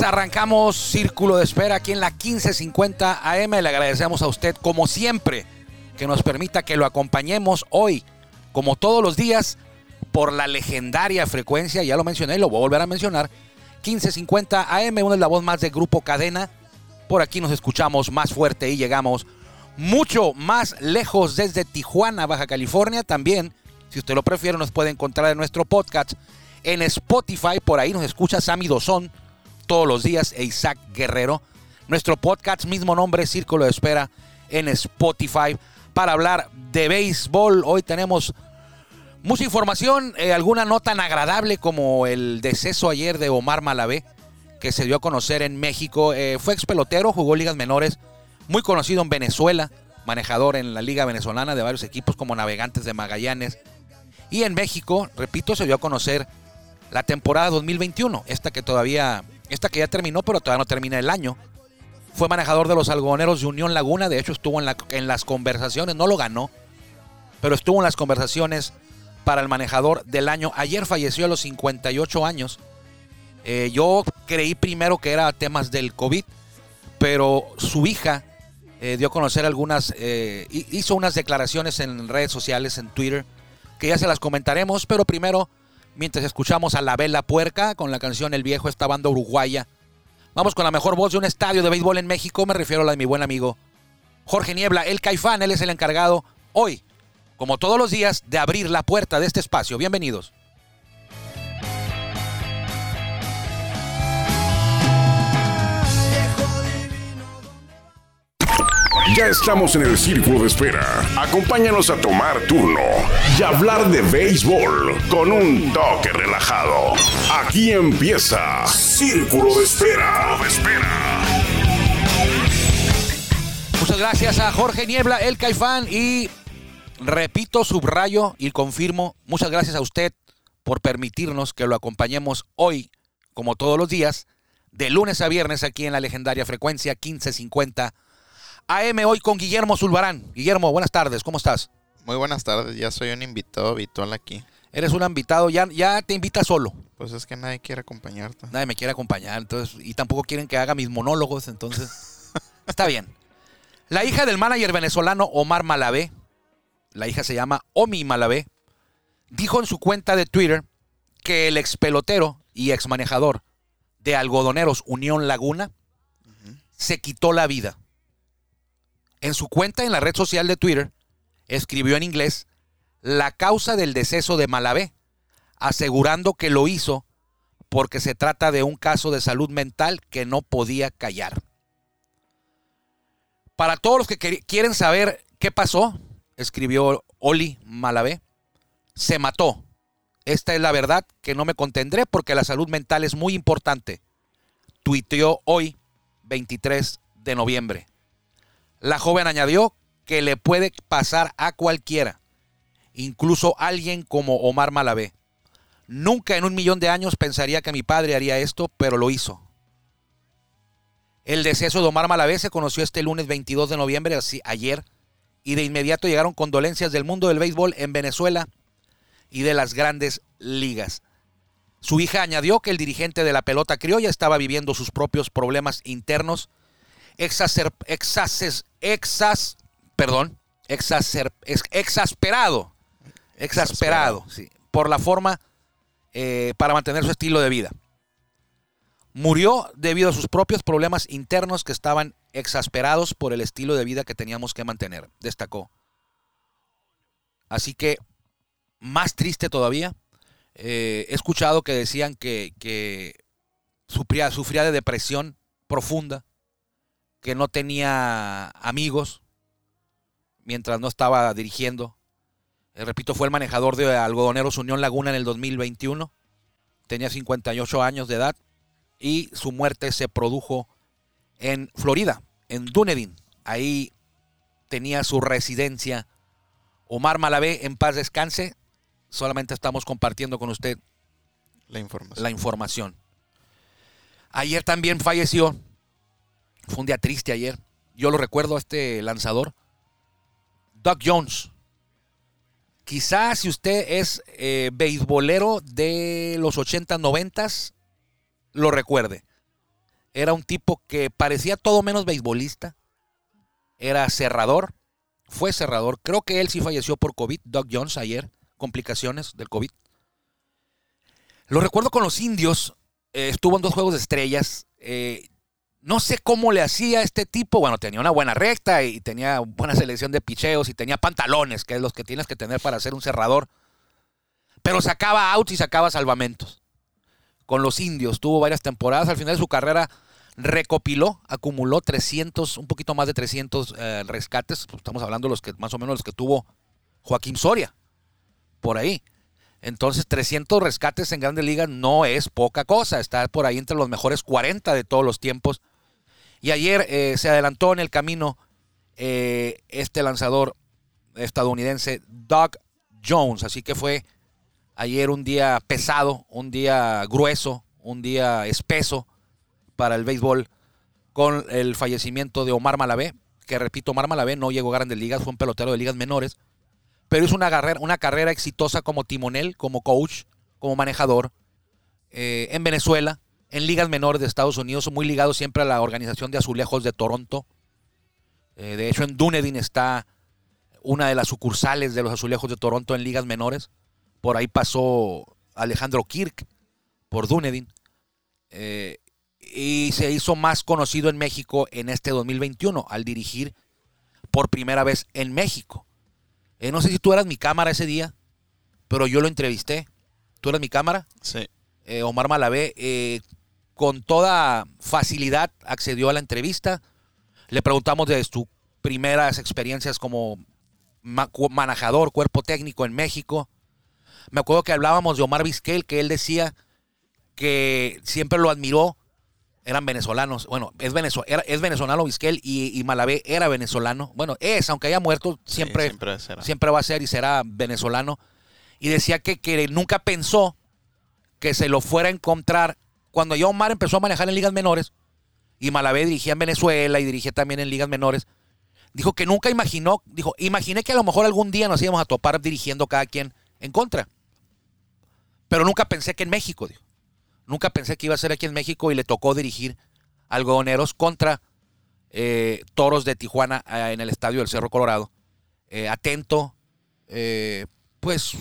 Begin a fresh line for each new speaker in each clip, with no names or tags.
arrancamos Círculo de Espera aquí en la 1550 AM. Le agradecemos a usted, como siempre, que nos permita que lo acompañemos hoy, como todos los días, por la legendaria frecuencia, ya lo mencioné y lo voy a volver a mencionar, 1550 AM, una es la voz más de Grupo Cadena. Por aquí nos escuchamos más fuerte y llegamos mucho más lejos desde Tijuana, Baja California. También, si usted lo prefiere, nos puede encontrar en nuestro podcast en Spotify. Por ahí nos escucha Sammy Dozón todos los días e Isaac Guerrero. Nuestro podcast, mismo nombre, Círculo de Espera, en Spotify. Para hablar de béisbol, hoy tenemos mucha información, eh, alguna no tan agradable como el deceso ayer de Omar Malavé, que se dio a conocer en México. Eh, fue ex pelotero, jugó ligas menores, muy conocido en Venezuela, manejador en la liga venezolana de varios equipos como Navegantes de Magallanes. Y en México, repito, se dio a conocer la temporada 2021, esta que todavía, esta que ya terminó, pero todavía no termina el año. Fue manejador de los algodoneros de Unión Laguna, de hecho estuvo en, la- en las conversaciones, no lo ganó, pero estuvo en las conversaciones para el manejador del año. Ayer falleció a los 58 años. Eh, yo creí primero que era temas del COVID, pero su hija eh, dio a conocer algunas, eh, hi- hizo unas declaraciones en redes sociales, en Twitter, que ya se las comentaremos, pero primero, mientras escuchamos a La Vela Puerca con la canción El Viejo, esta banda uruguaya, vamos con la mejor voz de un estadio de béisbol en México, me refiero a la de mi buen amigo Jorge Niebla, el Caifán, él es el encargado hoy, como todos los días, de abrir la puerta de este espacio. Bienvenidos.
Ya estamos en el círculo de espera. Acompáñanos a tomar turno y hablar de béisbol con un toque relajado. Aquí empieza Círculo de Espera. De espera.
Muchas gracias a Jorge Niebla, el Caifán, y repito, subrayo y confirmo, muchas gracias a usted por permitirnos que lo acompañemos hoy, como todos los días, de lunes a viernes aquí en la legendaria frecuencia 1550 AM, hoy con Guillermo Zulbarán. Guillermo, buenas tardes, ¿cómo estás?
Muy buenas tardes, ya soy un invitado habitual aquí.
Eres un invitado, ya, ya te invita solo,
Pues es que nadie quiere acompañarte.
nadie me quiere acompañar, entonces, y tampoco quieren que haga mis monólogos, entonces, está bien. La hija del manager venezolano Omar Malavé, la hija se llama Omi Malavé, dijo en su cuenta de Twitter que el ex pelotero y ex manejador de algodoneros Unión Laguna se quitó la vida. En su cuenta en la red social de Twitter escribió en inglés la causa del deceso de Malavé, asegurando que lo hizo porque se trata de un caso de salud mental que no podía callar. Para todos los que quieren saber qué pasó, escribió Oli Malavé, se mató. Esta es la verdad que no me contendré porque la salud mental es muy importante. Tuiteó hoy, 23 de noviembre. La joven añadió que le puede pasar a cualquiera, incluso alguien como Omar Malavé. Nunca en un millón de años pensaría que mi padre haría esto, pero lo hizo. El deceso de Omar Malavé se conoció este lunes 22 de noviembre, así ayer, y de inmediato llegaron condolencias del mundo del béisbol en Venezuela y de las grandes ligas. Su hija añadió que el dirigente de la pelota criolla estaba viviendo sus propios problemas internos, exacer, exaces, exas, perdón, exacer, ex- exasperado, exasperado, sí, por la forma eh, para mantener su estilo de vida. Murió debido a sus propios problemas internos que estaban exasperados por el estilo de vida que teníamos que mantener, destacó. Así que, más triste todavía, eh, he escuchado que decían que, que sufría, sufría de depresión profunda, que no tenía amigos mientras no estaba dirigiendo. Eh, repito, fue el manejador de Algodoneros Unión Laguna en el 2021. Tenía 58 años de edad y su muerte se produjo en Florida, en Dunedin. Ahí tenía su residencia Omar Malavé, en paz descanse. Solamente estamos compartiendo con usted
La información.
la información. Ayer también falleció. Fue un día triste ayer. Yo lo recuerdo a este lanzador. Doug Jones. Quizás si usted es eh, beisbolero de los 80, 90, lo recuerde. Era un tipo que parecía todo menos beisbolista. Era cerrador. Fue cerrador. Creo que él sí falleció por COVID. Doug Jones ayer. Complicaciones del COVID. Lo recuerdo con los indios. eh, estuvo en dos juegos de estrellas. eh, no sé cómo le hacía este tipo. Bueno, tenía una buena recta y tenía buena selección de picheos y tenía pantalones, que es los que tienes que tener para ser un cerrador. Pero sacaba outs y sacaba salvamentos. Con los indios tuvo varias temporadas. Al final de su carrera recopiló, acumuló 300, un poquito más de 300 eh, rescates. Estamos hablando de los que más o menos los que tuvo Joaquín Soria. Por ahí. Entonces, 300 rescates en Grandes Ligas no es poca cosa. Está por ahí entre los mejores 40 de todos los tiempos. Y ayer eh, se adelantó en el camino eh, este lanzador estadounidense, Doug Jones. Así que fue ayer un día pesado, un día grueso, un día espeso para el béisbol con el fallecimiento de Omar Malavé. Que repito, Omar Malavé no llegó a Grandes Ligas, fue un pelotero de ligas menores pero hizo una carrera, exitosa como timonel, como coach, como manejador eh, en Venezuela, en ligas menores de Estados Unidos, muy ligado siempre a la organización de azulejos de Toronto. Eh, de hecho, en Dunedin está una de las sucursales de los azulejos de Toronto en ligas menores. Por ahí pasó Alejandro Kirk por Dunedin. Eh, y se hizo más conocido en México en este 2021 al dirigir por primera vez en México. Eh, no sé si tú eras mi cámara ese día, pero yo lo entrevisté. ¿Tú eras mi cámara?
Sí.
Eh, Omar Malavé, eh, con toda facilidad accedió a la entrevista. Le preguntamos de sus primeras experiencias como manejador, cuerpo técnico en México. Me acuerdo que hablábamos de Omar Vizquel, que él decía que siempre lo admiró. Eran venezolanos. Bueno, es, venezo- era- es venezolano Vizquel y, y Malavé era venezolano. Bueno, es, aunque haya muerto,
Sí,
siempre,
siempre será.
siempre va a ser y será venezolano. Y decía que, que nunca pensó que se lo fuera a encontrar. Cuando ya Omar empezó a manejar en ligas menores, y Malavé dirigía en Venezuela y dirigía también en ligas menores, dijo que nunca imaginó, dijo, imaginé que a lo mejor algún día nos íbamos a topar dirigiendo cada quien en contra. Pero nunca pensé que en México, dijo. Nunca pensé que iba a ser aquí en México y le tocó dirigir algodoneros contra eh, toros de Tijuana eh, en el estadio del Cerro Colorado. Eh, atento, eh, pues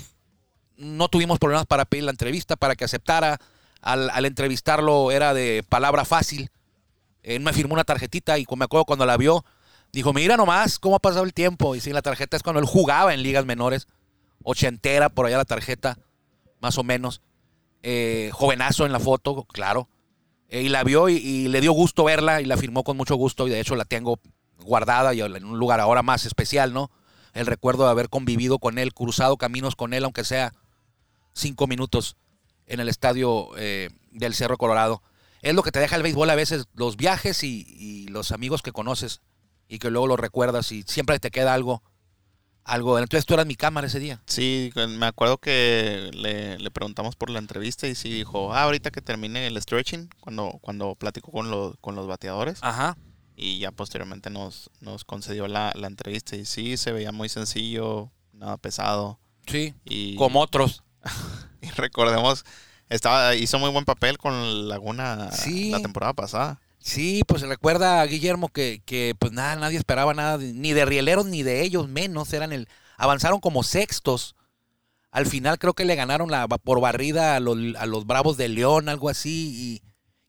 no tuvimos problemas para pedir la entrevista, para que aceptara. Al, entrevistarlo era de palabra fácil. Él me firmó una tarjetita y me acuerdo cuando la vio, dijo, mira nomás cómo ha pasado el tiempo. Y sí, la tarjeta es cuando él jugaba en ligas menores, ochentera, por allá la tarjeta, más o menos. Eh, jovenazo en la foto, claro. Eh, y la vio y, le dio gusto verla y la firmó con mucho gusto y de hecho la tengo guardada y en un lugar ahora más especial, ¿no? El recuerdo de haber convivido con él, cruzado caminos con él, aunque sea cinco minutos en el estadio eh, del Cerro Colorado. Es lo que te deja el béisbol a veces, los viajes y, y los amigos que conoces y que luego los recuerdas y siempre te queda algo. Algo. Entonces tú eras mi cámara ese día.
Sí, me acuerdo que le, le preguntamos por la entrevista y sí dijo, ah, ahorita que termine el stretching, cuando, cuando platicó con, los con los bateadores.
Ajá.
Y ya posteriormente nos, nos concedió la, la entrevista y sí, se veía muy sencillo, nada pesado.
Sí.
Y,
Como otros.
y recordemos, estaba, hizo muy buen papel con Laguna
Sí.
la temporada pasada.
Sí, pues se recuerda a Guillermo que, que pues nada, nadie esperaba nada, ni de rieleros ni de ellos menos. Eran el, avanzaron como sextos. Al final creo que le ganaron la, por barrida a los, a los Bravos de León, algo así,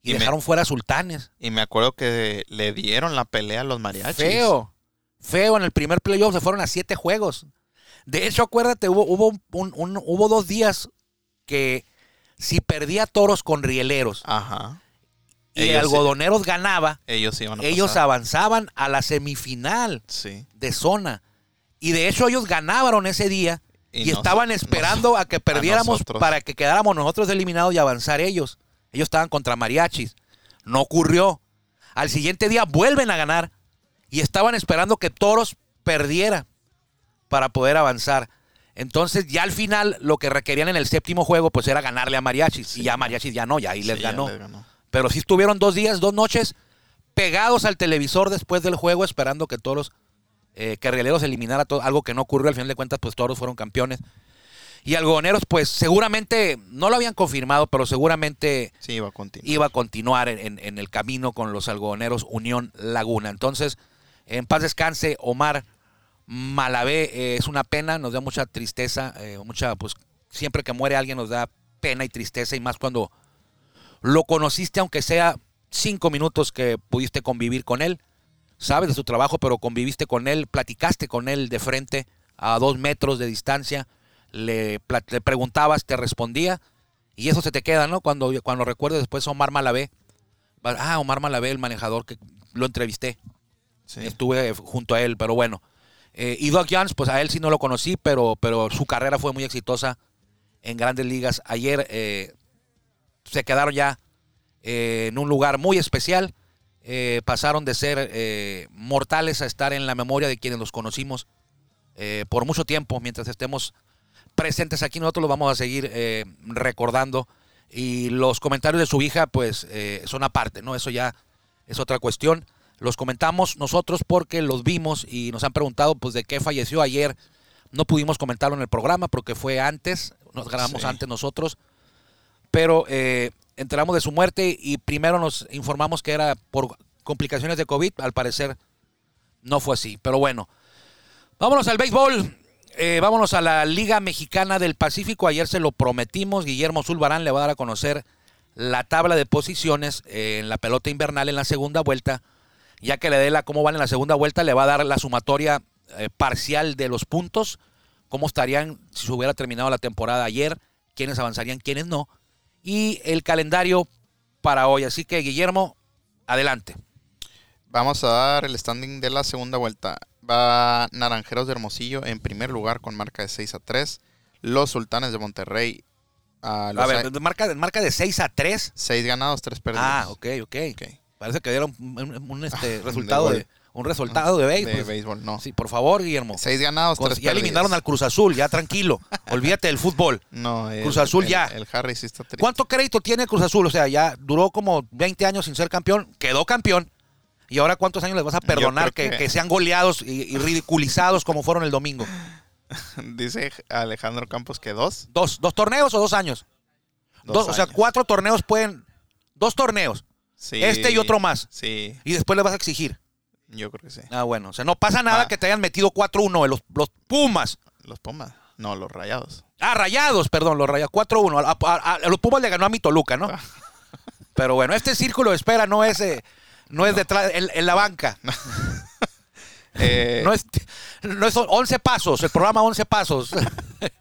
y, y
Y me-
dejaron fuera a Sultanes.
Y me acuerdo que le dieron la pelea a los mariachis.
Feo, feo. En el primer playoff se fueron a siete juegos. De hecho, acuérdate, hubo, hubo, un- un- un- hubo dos días que si perdía toros con rieleros
Ajá.
Y
Ellos
algodoneros ganaba,
Ellos iban a
ellos
pasar.
avanzaban a la semifinal
Sí.
de zona. Y de hecho ellos ganaron ese día y,
nos-
estaban
nos-
esperando a que perdiéramos para que quedáramos nosotros eliminados y avanzar ellos. Ellos estaban contra mariachis. No ocurrió. Al siguiente día vuelven a ganar y estaban esperando que Toros perdiera para poder avanzar. Entonces ya al final lo que requerían en el séptimo juego pues era ganarle a Mariachis y ya Mariachis ya no, ya ahí
Sí,
ganó.
les ganó.
Pero sí estuvieron dos días, dos noches pegados al televisor después del juego esperando que Toros, eh, que Rieleros eliminara todo, algo que no ocurrió. Al final de cuentas pues Toros fueron campeones. Y Algodoneros pues seguramente, no lo habían confirmado, pero seguramente
Sí, iba a continuar.
iba a continuar en, en- en el camino con los algodoneros Unión Laguna. Entonces, en paz descanse, Omar Malavé, eh, es una pena, nos da mucha tristeza, eh, mucha, pues siempre que muere alguien nos da pena y tristeza y más cuando lo conociste, aunque sea cinco minutos que pudiste convivir con él, sabes de su trabajo, pero conviviste con él, platicaste con él de frente a dos metros de distancia, le, le preguntabas, te respondía y eso se te queda, ¿no? Cuando, cuando recuerdes después a Omar Malavé, ah, Omar Malavé, el manejador que lo entrevisté,
Sí.
estuve junto a él, pero bueno. Eh, y Doug Jones, pues a él sí no lo conocí, pero, pero su carrera fue muy exitosa en grandes ligas. Ayer eh, se quedaron ya eh, en un lugar muy especial. Eh, pasaron de ser eh, mortales a estar en la memoria de quienes los conocimos eh, por mucho tiempo. Mientras estemos presentes aquí, nosotros los vamos a seguir eh, recordando. Y los comentarios de su hija, pues, eh, son aparte, ¿no? Eso ya es otra cuestión. Los comentamos nosotros porque los vimos y nos han preguntado, pues, de qué falleció ayer. No pudimos comentarlo en el programa porque fue antes, nos grabamos
Sí.
antes nosotros, pero eh, enteramos de su muerte y primero nos informamos que era por complicaciones de COVID. Al parecer no fue así, pero bueno. Vámonos al béisbol. Eh, vámonos a la Liga Mexicana del Pacífico. Ayer se lo prometimos. Guillermo Zulbarán le va a dar a conocer la tabla de posiciones eh, en la pelota invernal en la segunda vuelta. Ya que le dé la cómo van en la segunda vuelta, le va a dar la sumatoria eh, parcial de los puntos. Cómo estarían si se hubiera terminado la temporada ayer. Quiénes avanzarían, quiénes no. Y el calendario para hoy. Así que, Guillermo, adelante.
Vamos a dar el standing de la segunda vuelta. Va Naranjeros de Hermosillo en primer lugar con marca de 6 a 3. Los Sultanes de Monterrey a
A
los
ver, marca, marca de 6 a 3.
6 ganados, 3 perdidos.
Ah, ok, ok.
Ok.
Parece que dieron un, un- este, resultado de, un resultado de
De
béisbol.
béisbol, no.
Sí, por favor, Guillermo.
6 ganados,
Con-
3
ya eliminaron al Cruz Azul, ya tranquilo. Olvídate del fútbol.
No, el-
Cruz Azul
el-
ya.
El Harry sí está triste.
¿Cuánto crédito tiene Cruz Azul? O sea, ya duró como 20 años sin ser campeón, quedó campeón. ¿Y ahora cuántos años les vas a perdonar que,
que-
que sean goleados y, y ridiculizados como fueron el domingo?
Dice Alejandro Campos que dos.
¿Dos, dos torneos o dos años?
Dos
Dos, o sea, cuatro torneos pueden... Dos torneos.
Sí.
Este y otro más.
Sí,
Y después le vas a exigir.
Yo creo que sí.
Ah, bueno. O sea, no pasa nada
Ah.
que te hayan metido 4-1 en los, los Pumas.
Los Pumas. No, los Rayados.
Ah, Rayados, perdón, los Rayados. 4-1. A, a- a los Pumas le ganó a mi Toluca, ¿no? Pero bueno, este círculo de espera no es, eh, no es detrás, en, en la banca.
Eh,
No es, no es 11 pasos, el programa 11 pasos.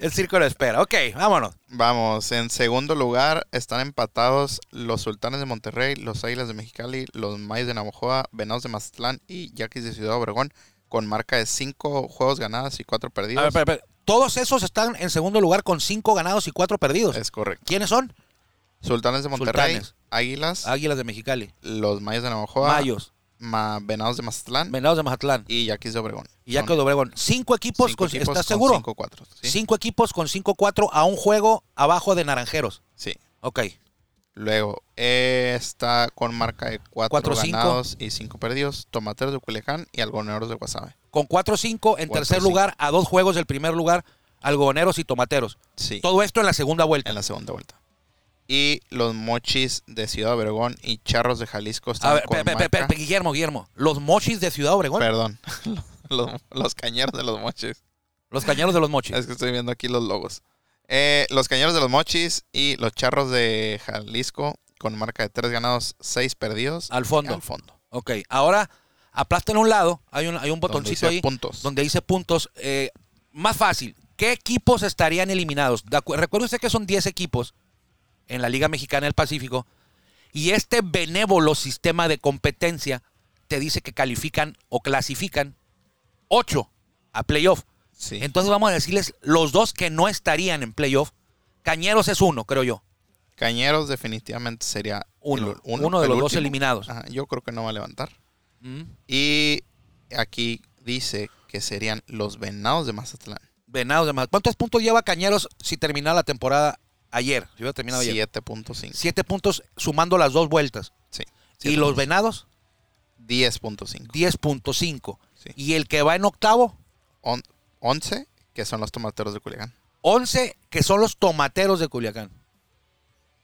el círculo espera. Ok, vámonos.
Vamos, en segundo lugar están empatados los Sultanes de Monterrey, los Águilas de Mexicali, los Mayos de Navajoa, Venados de Mazatlán y Yaquis de Ciudad Obregón con marca de 5 juegos ganados y 4
A
perdidos.
ver, espera, espera. Todos esos están en segundo lugar con 5 ganados y 4 perdidos.
Es correcto.
¿Quiénes son?
Sultanes de Monterrey,
Sultanes.
Águilas,
Águilas de Mexicali.
los Mayos de Navajoa,
Mayos.
Ma- Venados de Mazatlán
Venados de Mazatlán.
y Yaquis de Obregón.
Y ya
Son
quedó Obregón. Cinco equipos,
cinco
con-
equipos
¿estás
con
seguro?
5-4, ¿sí?
Cinco equipos con 5-4 a un juego abajo de Naranjeros.
Sí.
Ok.
Luego eh, está con marca de 4
Cuatro, cinco.
ganados y 5 perdidos, Tomateros de Culiacán y Algoneros de Guasave.
Con 4-5 en
Cuatro,
tercer
cinco.
lugar, a dos juegos del primer lugar, algodoneros y tomateros.
Sí.
Todo esto en la segunda vuelta.
en la segunda vuelta. Y los mochis de Ciudad Obregón y charros de Jalisco están
A ver,
con
pe- pe- pe- Guillermo, Guillermo. Los mochis de Ciudad Obregón.
Perdón. los, los cañeros de los mochis.
Los cañeros de los mochis.
Es que estoy viendo aquí los logos. Eh, los cañeros de los mochis y los charros de Jalisco con marca de 3 ganados, 6 perdidos.
Al fondo.
Al fondo.
Ok. Ahora, aplasta en un lado. Hay un, hay un
Donde
botoncito
dice
ahí
puntos.
donde dice puntos. Eh, más fácil. ¿Qué equipos estarían eliminados? Recuerde usted que son 10 equipos en la Liga Mexicana del Pacífico. Y este benévolo sistema de competencia te dice que califican o clasifican 8 a playoff.
Sí.
Entonces vamos a decirles los dos que no estarían en playoff. Cañeros es uno, creo yo.
Cañeros definitivamente sería
Uno.
el-
Uno de los dos eliminados.
Ajá, yo creo que no va a levantar.
Mm.
Y aquí dice que serían los Venados de Mazatlán.
Venados de Mazatlán. ¿Cuántos puntos lleva Cañeros si terminara la temporada ayer? Si hubiera terminado ayer.
7.5.
Siete puntos sumando las dos vueltas.
Sí.
Y los Venados,
10.5.
10.5.
Sí.
Y el que va en octavo,
On- 11, que son los tomateros de Culiacán.
11, que son los tomateros de Culiacán.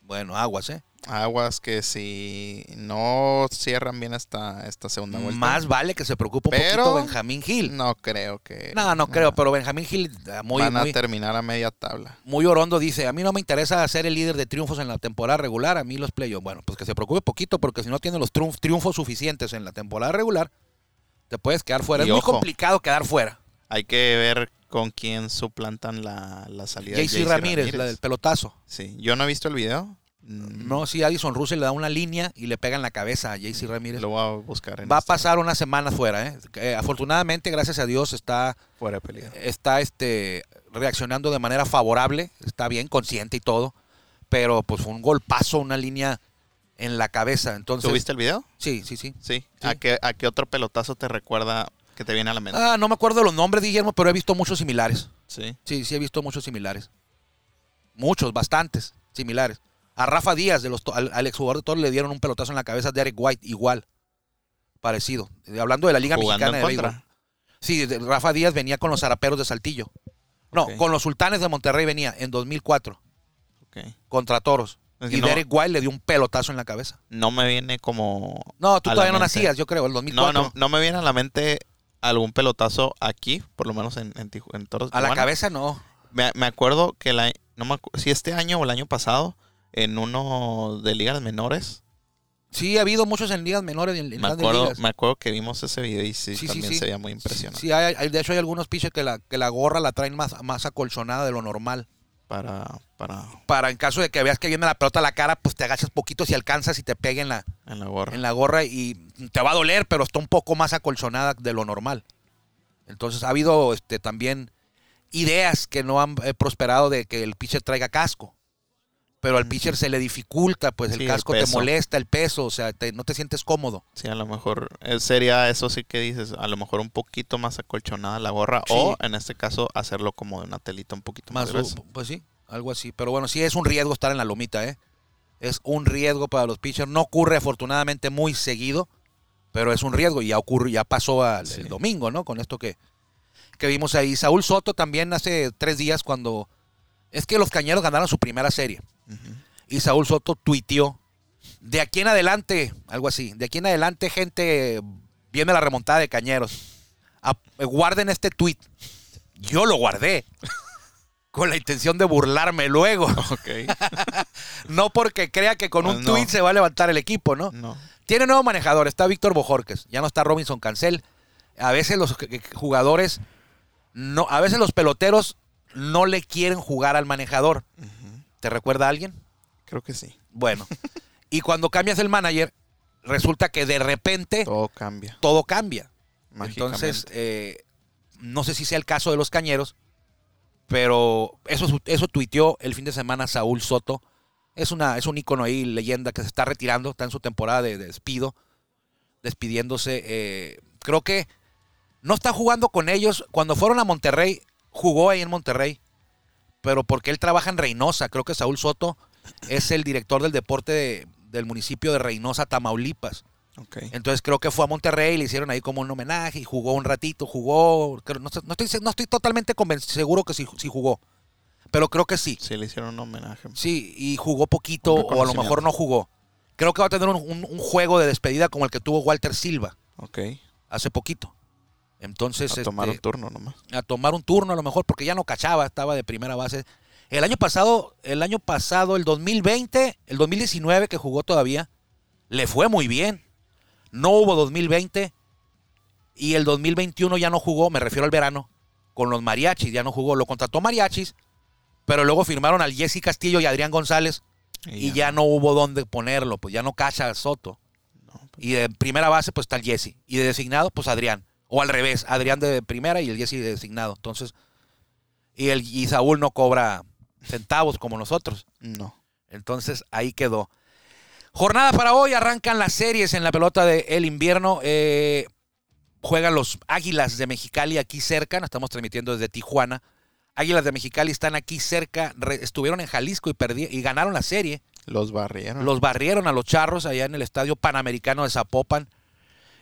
Bueno, aguas, ¿eh?
Aguas que si no cierran bien esta, esta segunda vuelta.
Más vale que se preocupe un
Pero-
poquito Benjamín Gil.
No creo que.
No, no creo, pero Benjamín Gil, eh, muy,
van a
muy,
terminar a media tabla.
muy orondo, dice, a mí no me interesa ser el líder de triunfos en la temporada regular, a mí los playoffs. Bueno, pues que se preocupe poquito, porque si no tiene los triunf- triunfos suficientes en la temporada regular, te puedes quedar fuera.
Y
es muy complicado quedar fuera.
Hay que ver con quién suplantan la, la salida de
JC Ramírez, la del pelotazo.
Sí, yo no he visto el video. Mm,
No, si Addison Russell le da una línea y le pega en la cabeza a JC Ramírez.
Lo voy a buscar. En
Va a pasar una semana fuera, ¿eh? Eh, afortunadamente, gracias a Dios, está,
Fuera de peligro.
está este, reaccionando de manera favorable, está bien, consciente y todo, pero pues fue un golpazo, una línea en la cabeza. Entonces,
¿Tuviste el video?
Sí, sí, sí.
Sí.
Sí.
¿A, qué, ¿A qué otro pelotazo te recuerda que te viene a la mente?
Ah, no me acuerdo los nombres, Guillermo, pero he visto muchos similares.
Sí.
Sí, sí he visto muchos similares. Muchos, bastantes similares. A Rafa Díaz, de los, al, al exjugador de Toros, le dieron un pelotazo en la cabeza de Eric White, igual. Parecido. Eh, Hablando de la Liga
Jugando
Mexicana
en
de
contra.
Béisbol. Sí, Rafa Díaz venía con los zaraperos de Saltillo. No, con los sultanes de Monterrey venía en 2004
Ok.
contra Toros.
Es que
y
no-
Derek White le dio un pelotazo en la cabeza.
No me viene como.
No, tú todavía no nacías, yo creo, el
No,
2004.
no, no me viene a la mente algún pelotazo aquí, por lo menos en, en, en Toros.
a la cabeza no.
Me, me acuerdo que la, no me si este año o el año pasado, en uno de ligas menores,
Sí, ha habido muchos en ligas menores y en, en
me acuerdo,
ligas.
me acuerdo que vimos ese video y sí,
Sí, sí,
también
sí.
se veía muy impresionante.
Sí, hay, hay- de hecho hay algunos pitchers que la, que la gorra la traen más, más acolchonada de lo normal.
Para, para
Para en caso de que veas que viene la pelota a la cara, pues te agachas poquito si alcanzas y te pegue en la,
en la gorra.
en la gorra y te va a doler, pero está un poco más acolchonada de lo normal. Entonces ha habido este, también ideas que no han eh, prosperado de que el pitcher traiga casco. Pero al pitcher se le dificulta, pues
Sí,
el
el
casco te molesta, el peso, o sea, te- no te sientes cómodo.
Sí, a lo mejor eh, sería eso sí que dices, a lo mejor un poquito más acolchonada la gorra
Sí.
o en este caso hacerlo como de una telita un poquito más,
Más, pues sí, algo así. Pero bueno, sí es un riesgo estar en la lomita, ¿eh? Es un riesgo para los pitchers. No ocurre afortunadamente muy seguido, pero es un riesgo y ya ocurre, ya pasó al-
Sí.
el domingo, ¿no? Con esto que, que vimos ahí. Saúl Soto también hace tres días cuando... Es que los Cañeros ganaron su primera serie. Y Saúl Soto tuiteó. De aquí en adelante, algo así. De aquí en adelante, gente, viene la remontada de Cañeros. A- guarden este tweet. Yo lo guardé. Con la intención de burlarme luego. No porque crea que con un
no.
tweet se va a levantar el equipo, ¿no?
no.
Tiene nuevo manejador, está Víctor Bojorques, ya no está Robinson Cancel. A veces los eh, jugadores, no, a veces los peloteros no le quieren jugar al manejador. ¿Te recuerda a alguien?
Creo que sí.
Bueno, y cuando cambias el manager, resulta que de repente
Todo cambia.
todo cambia. Entonces, eh, no sé si sea el caso de los cañeros, pero eso, eso tuiteó el fin de semana Saúl Soto. Es, una, es un ícono ahí, leyenda, que se está retirando, está en su temporada de, de despido, despidiéndose. eh, creo que no está jugando con ellos. Cuando fueron a Monterrey, jugó ahí en Monterrey, pero porque él trabaja en Reynosa. Creo que Saúl Soto es el director del deporte de- del municipio de Reynosa, Tamaulipas. Entonces creo que fue a Monterrey, le hicieron ahí como un homenaje y jugó un ratito, jugó, creo- no, no estoy, no estoy totalmente conven- seguro que sí, sí jugó, pero creo que sí.
Sí, le hicieron un homenaje.
Sí, y jugó poquito o a lo mejor no jugó. Creo que va a tener un, un- un juego de despedida como el que tuvo Walter Silva
Ok.
hace poquito. Entonces,
A tomar un
este,
turno nomás.
a tomar un turno a lo mejor porque ya no cachaba, estaba de primera base. El año pasado, el año pasado, el 2020, el 2019 que jugó todavía, le fue muy bien. No hubo 2020 y el 2021 ya no jugó, me refiero al verano, con los mariachis, ya no jugó, lo contrató mariachis, pero luego firmaron al Jesse Castillo y Adrián González y ya no hubo dónde ponerlo, pues ya no cacha a Soto.
no, pues,
Y de primera base, pues está el Jesse. Y de designado, pues Adrián. O al revés, Adrián de primera y el Jesse de designado. Entonces, y, el, y Saúl no cobra centavos como nosotros.
No.
Entonces, ahí quedó. Jornada para hoy, arrancan las series en la pelota del el invierno. Eh, juegan los Águilas de Mexicali aquí cerca, nos estamos transmitiendo desde Tijuana. Águilas de Mexicali están aquí cerca, estuvieron en Jalisco y, perdí, y ganaron la serie.
Los barrieron.
Los barrieron a los charros allá en el Estadio Panamericano de Zapopan.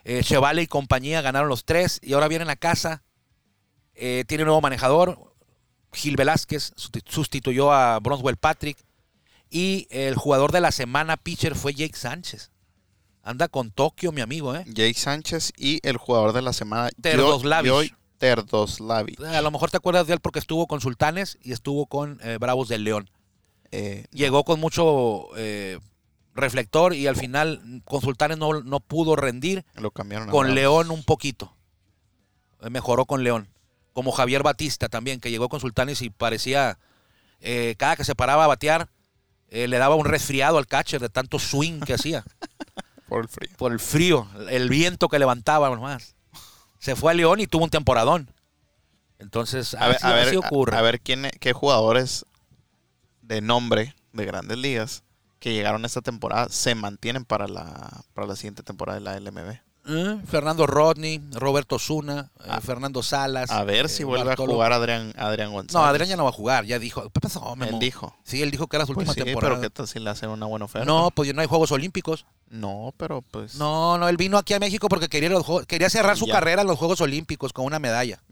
Eh, Chevale y compañía ganaron los tres y ahora vienen a casa. Eh, tiene un nuevo manejador. Gil Velázquez susti- sustituyó a Bronswell Patrick. Y el jugador de la semana pitcher fue Jake Sánchez. Anda con Tokio, mi amigo, ¿eh?
Jake Sánchez y el jugador de la semana.
Terdoslavich.
Terdoslavich.
A lo mejor te acuerdas de él porque estuvo con Sultanes y estuvo con eh, Bravos del León.
Eh,
Llegó con mucho eh, reflector y al final con Sultanes no, no pudo rendir.
lo cambiaron.
Con. León un poquito. Eh, Mejoró con León. Como Javier Batista también, que llegó con Sultanes y parecía, eh, cada que se paraba a batear, eh, le daba un resfriado al catcher de tanto swing que hacía.
Por el frío.
Por el frío, el viento que levantaba nomás. Se fue a León y tuvo un temporadón. Entonces,
A ver,
así,
a ver,
así ocurre.
a- a ver quién, qué jugadores de nombre de grandes ligas que llegaron esta temporada se mantienen para la, para la siguiente temporada de la LMB.
Eh, Fernando Rodney, Roberto Zuna, eh,
A-
Fernando Salas.
A ver
eh,
si vuelve
Bartolo.
a jugar Adrián, Adrián González.
No, Adrián ya no va a jugar, ya dijo. ¿Qué pasó, Memo?
Él dijo.
Sí, él dijo que era su
Pues
última
sí,
temporada.
pero ¿qué tal si le hacen una buena oferta?
No, pues no hay Juegos Olímpicos.
No, pero pues...
No, no, él vino aquí a México porque quería, los quería cerrar su
Ya.
carrera en los Juegos Olímpicos con una medalla.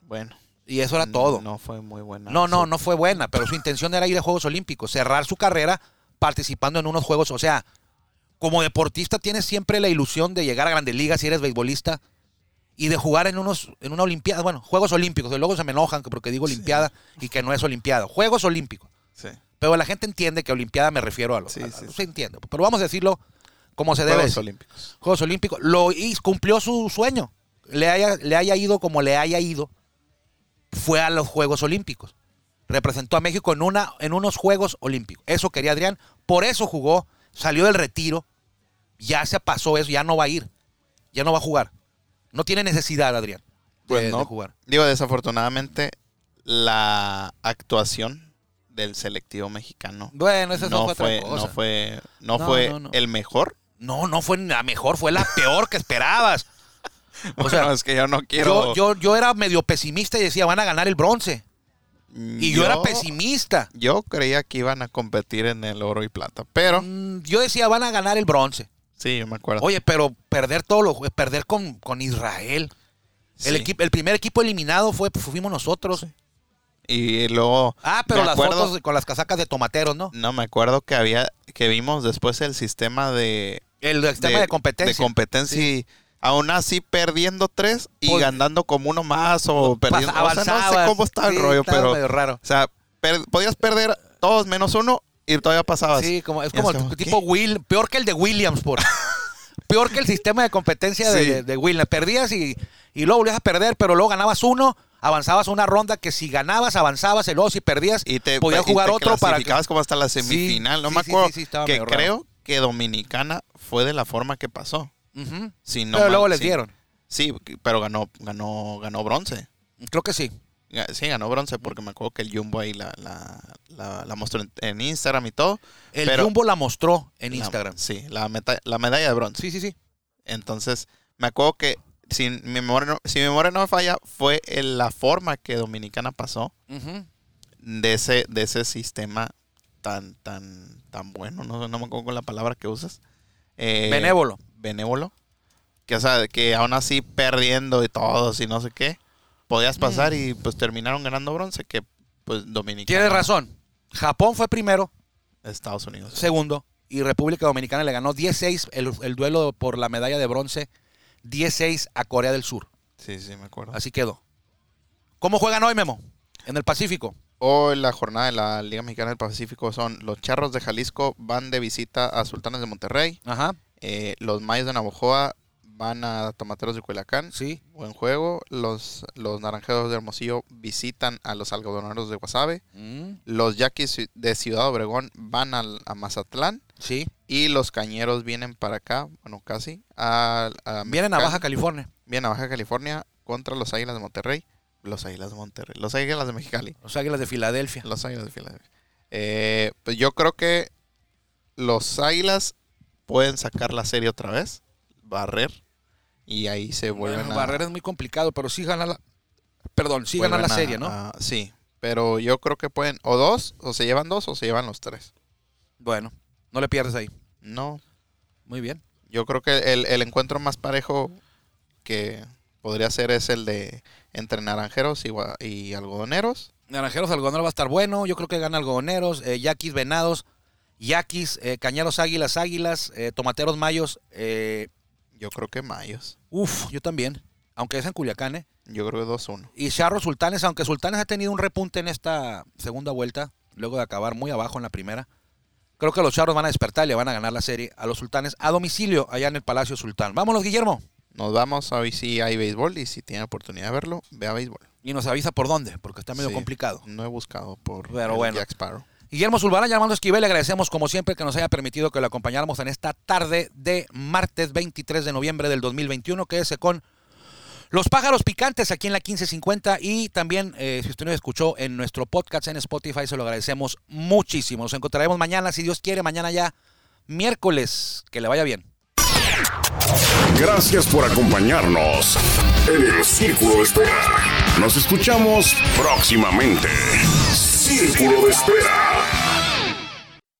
Bueno.
Y eso era todo. No,
No fue muy buena.
no, no,
su-
fue buena, pero su intención era ir a Juegos Olímpicos, cerrar su carrera participando en unos Juegos. O sea, como deportista tienes siempre la ilusión de llegar a grandes ligas si eres beisbolista y de jugar en unos en una olimpiada, bueno, Juegos Olímpicos, y luego se me enojan porque digo olimpiada y que no es olimpiada, Juegos Olímpicos.
Sí.
Pero la gente entiende que olimpiada me refiero a lo
Sí,
a-
sí,
se entiende, pero vamos a decirlo como se debe
Juegos
decir.
Olímpicos.
Juegos Olímpicos, lo hizo, cumplió su sueño. Le haya, le haya ido como le haya ido, fue a los Juegos Olímpicos. Representó a México en, una, en unos Juegos Olímpicos. Eso quería Adrián, por eso jugó, salió del retiro, ya se pasó eso, ya no va a ir, ya no va a jugar. No tiene necesidad, Adrián, de,
Pues no.
de jugar.
Digo, desafortunadamente, la actuación del selectivo mexicano
Bueno,
no
fue, otra
fue,
cosa.
no fue, no
No,
fue
no.
el mejor.
No, no fue la mejor, fue la peor que esperabas. O
Bueno,
sea,
es que yo no quiero.
yo, yo, yo era medio pesimista y decía, van a ganar el bronce. Y yo, era pesimista.
Yo creía que iban a competir en el oro y plata, pero
Mm, Yo decía, van a ganar el bronce.
sí, yo me acuerdo.
Oye, pero perder todo lo perder con, con Israel. El, equipo, el primer equipo eliminado fue, fuimos nosotros.
Y luego.
Ah, pero las
acuerdo-
fotos con las casacas de tomateros, ¿no?
No, me acuerdo que había. Que vimos después el sistema de.
El sistema de, competencia.
De competencia y aún así perdiendo tres y
Pues-
ganando como uno más o perdiendo.
Pas-
o sea, no sé cómo está el
Sí,
rollo, pero.
medio raro.
O sea, per- podías perder todos menos uno y todavía pasabas.
Sí, como, es como
es
el tipo
¿qué?
Will, peor que el de Williams, por. peor que el sistema de competencia de,
Sí.
de, de Williams. Perdías y, y luego volvías a perder, pero luego ganabas uno, avanzabas una ronda que si ganabas, avanzabas, luego si perdías,
Y te,
podías
y
jugar
te
otro para que.
como hasta la semifinal. no
sí,
me acuerdo.
sí,
que
raro.
creo que Dominicana fue de la forma que pasó. Si no
pero
mal-
luego les
sí.
dieron.
Sí, pero ganó, ganó, ganó bronce.
Creo que sí.
Sí, ganó bronce porque me acuerdo que el Jumbo ahí la, la, la, la mostró en, Instagram y todo.
El
Pero-
Jumbo la mostró en
La-
Instagram.
sí, la, meta- la medalla de bronce.
Sí, sí, sí.
Entonces, me acuerdo que si mi memoria no, si mi memoria no me falla, fue en la forma que Dominicana pasó de ese, de ese sistema tan, tan, tan bueno. No, no me acuerdo con la palabra que usas. Eh,
Benévolo.
Benévolo. Que, o sea, que aún así perdiendo y todos y no sé qué, podías pasar y pues terminaron ganando bronce, que pues Dominicana.
Tienes razón. Japón fue primero,
Estados Unidos.
segundo, y República Dominicana le ganó 10-6 el, el duelo por la medalla de bronce, 10-6 a Corea del Sur.
Sí, sí, me acuerdo.
Así quedó. ¿Cómo juegan hoy, Memo? En el Pacífico.
Hoy la jornada de la Liga Mexicana del Pacífico son los Charros de Jalisco van de visita a Sultanes de Monterrey.
Ajá,
Eh, los Mayos de Navojoa van a Tomateros de Culiacán.
sí.
Buen juego. Los, los Naranjeros de Hermosillo visitan a los Algodoneros de Guasave.
Mm,
Los Yaquis de Ciudad Obregón van al- a Mazatlán.
sí.
Y los Cañeros vienen para acá, bueno, casi. A, a
Vienen a. Baja California.
Vienen a Baja California contra los Águilas de Monterrey. Los Águilas de Monterrey. Los Águilas de Mexicali.
Los Águilas de Filadelfia.
Los Águilas de Filadelfia. Eh, pues yo creo que los Águilas pueden sacar la serie otra vez, barrer, y ahí se vuelven
Bueno,
a...
Barrera es muy complicado, pero sí ganan la. Perdón, sí ganan la
a-
serie, ¿no?
a- sí, pero yo creo que pueden, o dos, o se llevan dos, o se llevan los tres.
Bueno, no le pierdes ahí.
No,
Muy bien.
yo creo que el, el encuentro más parejo que podría ser es el de entre naranjeros y, algodoneros.
Naranjeros Algodonero va a estar bueno. Yo creo que gana Algodoneros, eh, Yaquis Venados, Yaquis, eh, Cañeros Águilas Águilas, eh, Tomateros Mayos. Eh,
Yo creo que Mayos.
uf, yo también. Aunque es en Culiacán, ¿eh?
Yo creo que 2-1.
Y Charros Sultanes, aunque Sultanes ha tenido un repunte en esta segunda vuelta, luego de acabar muy abajo en la primera. Creo que los Charros van a despertar y le van a ganar la serie a los Sultanes a domicilio allá en el Palacio Sultán. Vámonos, Guillermo.
Nos vamos a ver si hay béisbol y si tiene oportunidad de verlo, vea béisbol.
Y nos avisa por dónde, porque está medio
Sí.
complicado.
No he buscado por
Pero
el
bueno.
Jack Sparrow.
Guillermo Zulbarán, llamando Esquivel, le agradecemos como siempre que nos haya permitido que lo acompañáramos en esta tarde de martes 23 de noviembre del 2021. Quédese con los pájaros picantes aquí en la 1550 y también, eh, si usted no escuchó en nuestro podcast en Spotify, se lo agradecemos muchísimo. Nos encontraremos mañana, si Dios quiere, mañana ya, miércoles. Que le vaya bien.
Gracias por acompañarnos en el Círculo de Espera. Nos escuchamos próximamente. Círculo de Espera.